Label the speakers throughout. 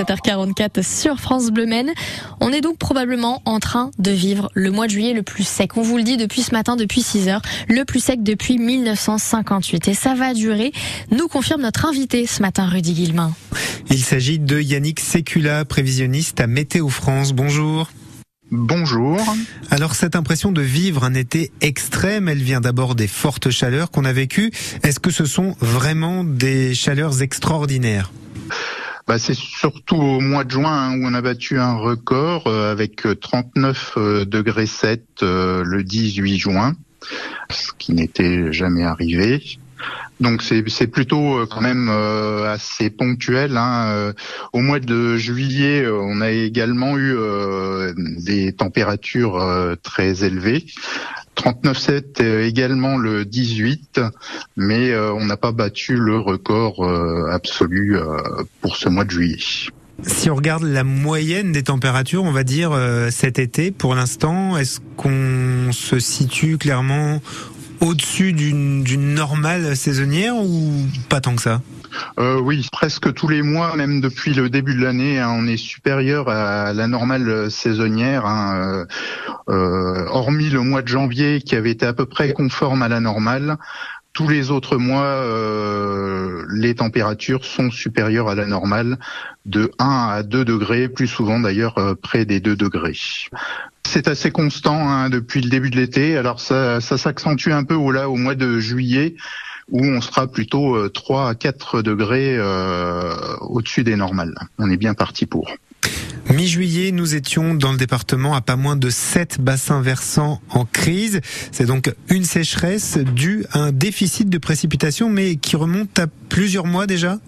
Speaker 1: 7h44 sur France Bleu Maine. On est donc probablement en train de vivre le mois de juillet le plus sec. On vous le dit depuis ce matin, depuis 6 heures, le plus sec depuis 1958. Et ça va durer, nous confirme notre invité ce matin, Rudy Guillemin.
Speaker 2: Il s'agit de Yannick Sécula, prévisionniste à Météo France. Bonjour.
Speaker 3: Bonjour.
Speaker 2: Alors cette impression de vivre un été extrême, elle vient d'abord des fortes chaleurs qu'on a vécues. Est-ce que ce sont vraiment des chaleurs extraordinaires?
Speaker 3: Bah, c'est surtout au mois de juin hein, où on a battu un record euh, avec 39 euh, degrés 7 euh, le 18 juin, ce qui n'était jamais arrivé. Donc c'est plutôt euh, quand même euh, assez ponctuel. Hein. Euh, au mois de juillet, on a également eu des températures très élevées. 39,7 également le 18, mais on n'a pas battu le record absolu pour ce mois de juillet.
Speaker 2: Si on regarde la moyenne des températures, on va dire cet été, pour l'instant, est-ce qu'on se situe clairement au-dessus d'une normale saisonnière ou pas tant que ça?
Speaker 3: Euh, oui, presque tous les mois, même depuis le début de l'année, hein, on est supérieur à la normale saisonnière. Hein, euh, euh, hormis le mois de janvier qui avait été à peu près conforme à la normale, tous les autres mois, euh, les températures sont supérieures à la normale de 1 à 2 degrés, plus souvent d'ailleurs près des 2 degrés. C'est assez constant hein, depuis le début de l'été. Alors ça, s'accentue un peu au mois de juillet où on sera plutôt 3 euh, à 4 degrés euh, au-dessus des normales. On est bien parti pour.
Speaker 2: Mi-juillet, nous étions dans le département à pas moins de 7 bassins versants en crise. C'est donc une sécheresse due à un déficit de précipitation, mais qui remonte à plusieurs mois déjà?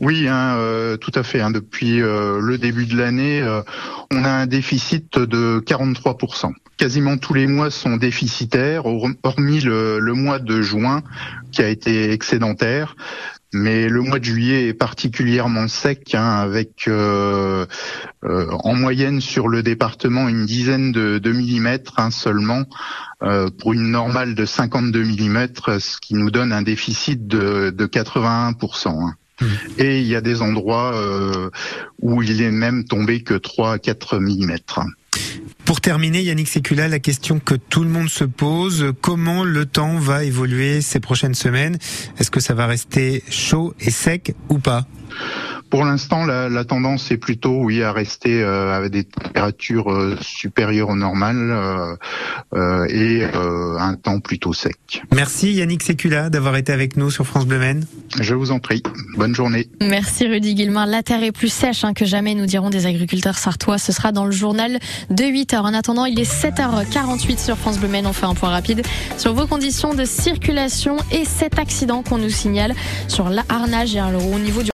Speaker 3: Oui, hein, euh, tout à fait. Hein. depuis euh, le début de l'année, euh, on a un déficit de 43%. Quasiment tous les mois sont déficitaires, hormis le, mois de juin qui a été excédentaire. Mais le mois de juillet est particulièrement sec, hein, avec en moyenne sur le département une dizaine de, millimètres hein, seulement, pour une normale de 52 millimètres, ce qui nous donne un déficit de, de 81%. Hein. Mmh. Et il y a des endroits où il est même tombé que 3 à 4 millimètres.
Speaker 2: Pour terminer, Yannick Sécula, la question que tout le monde se pose, comment le temps va évoluer ces prochaines semaines? Est-ce que ça va rester chaud et sec ou pas?
Speaker 3: Pour l'instant, la, la, tendance est plutôt, oui, à rester euh, avec des températures euh, supérieures au normal euh, euh et euh, un temps plutôt sec.
Speaker 2: Merci Yannick Sécula d'avoir été avec nous sur France Bleu Maine.
Speaker 3: Je vous en prie. Bonne journée.
Speaker 1: Merci Rudy Guillemin. La terre est plus sèche hein, que jamais, nous dirons des agriculteurs sartois. Ce sera dans le journal de 8 h En attendant, il est 7h48 sur France Bleu Maine. On fait un point rapide sur vos conditions de circulation et cet accident qu'on nous signale sur la harnage et au niveau du